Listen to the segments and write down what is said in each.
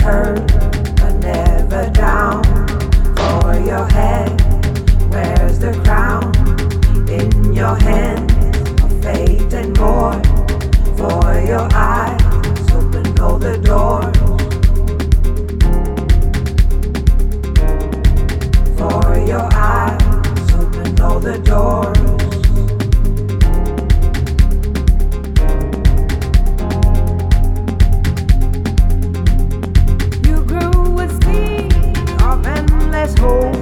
hurt, but never down. For your head, where's the crown? In your hand, of and more. For your eyes, open, the. For your eyes, open, the door. Oh.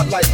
spotlight